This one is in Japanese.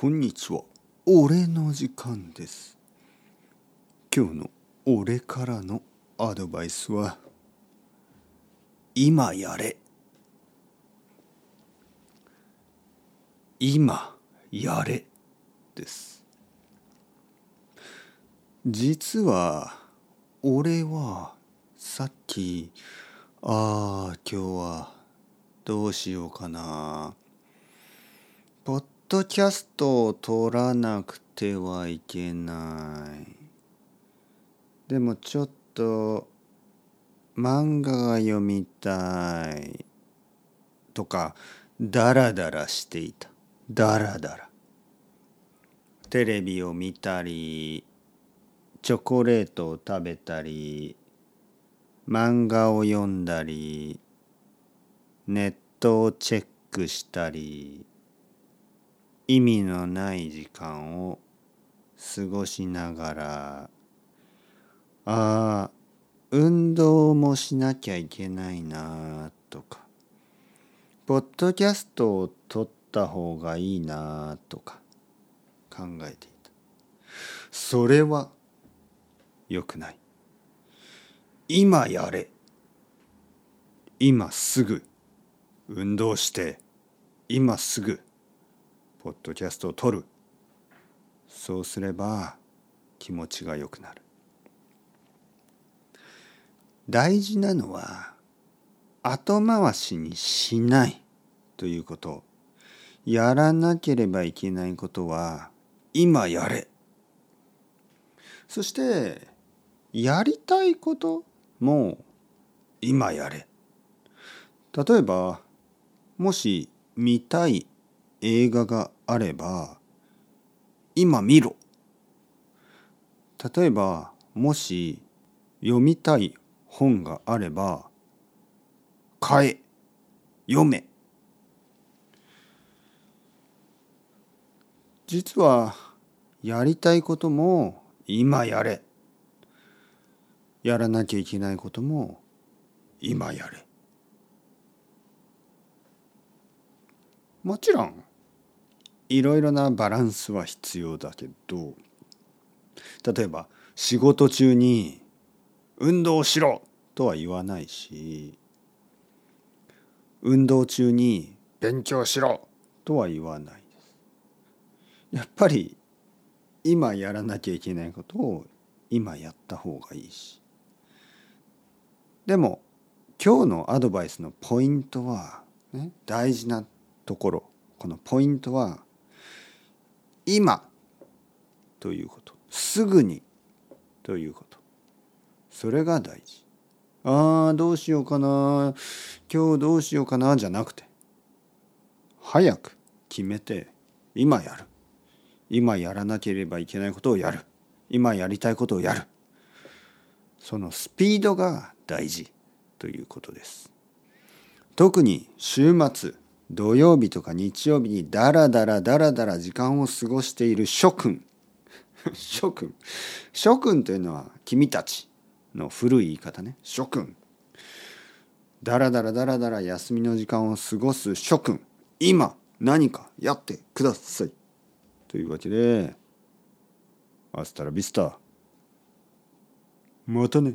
こんにちは。俺の時間です。今日の俺からのアドバイスは今やれ。今やれです。実は俺はさっきああ今日はどうしようかな。ドキャストを撮らなくてはいけない。でもちょっと漫画が読みたい。とかダラダラしていた。ダラダラ。テレビを見たりチョコレートを食べたり漫画を読んだりネットをチェックしたり。意味のない時間を過ごしながらああ運動もしなきゃいけないなとかポッドキャストを撮った方がいいなとか考えていた。それは良くない。今やれ。今すぐ。運動して今すぐ。ポッドキャストを撮る。そうすれば気持ちが良くなる。大事なのは後回しにしないということ。やらなければいけないことは今やれ。そしてやりたいことも今やれ。例えばもし見たい映画があれば今見ろ。例えばもし読みたい本があれば買え。読め。実はやりたいことも今やれ。やらなきゃいけないことも今やれ。もちろんいろいろなバランスは必要だけど例えば仕事中に運動しろとは言わないし運動中に勉強しろとは言わないです。やっぱり今やらなきゃいけないことを今やった方がいいし。でも今日のアドバイスのポイントは、ね、大事なところこのポイントは今ということ。すぐにということ。それが大事。ああどうしようかな。今日どうしようかなじゃなくて。早く決めて今やる。今やらなければいけないことをやる。今やりたいことをやる。そのスピードが大事ということです。特に週末土曜日とか日曜日にダラダラダラダラ時間を過ごしている諸君。諸君。諸君というのは君たちの古い言い方ね。諸君。ダラダラダラダラ休みの時間を過ごす諸君。今何かやってください。というわけでアスタラビスター。またね。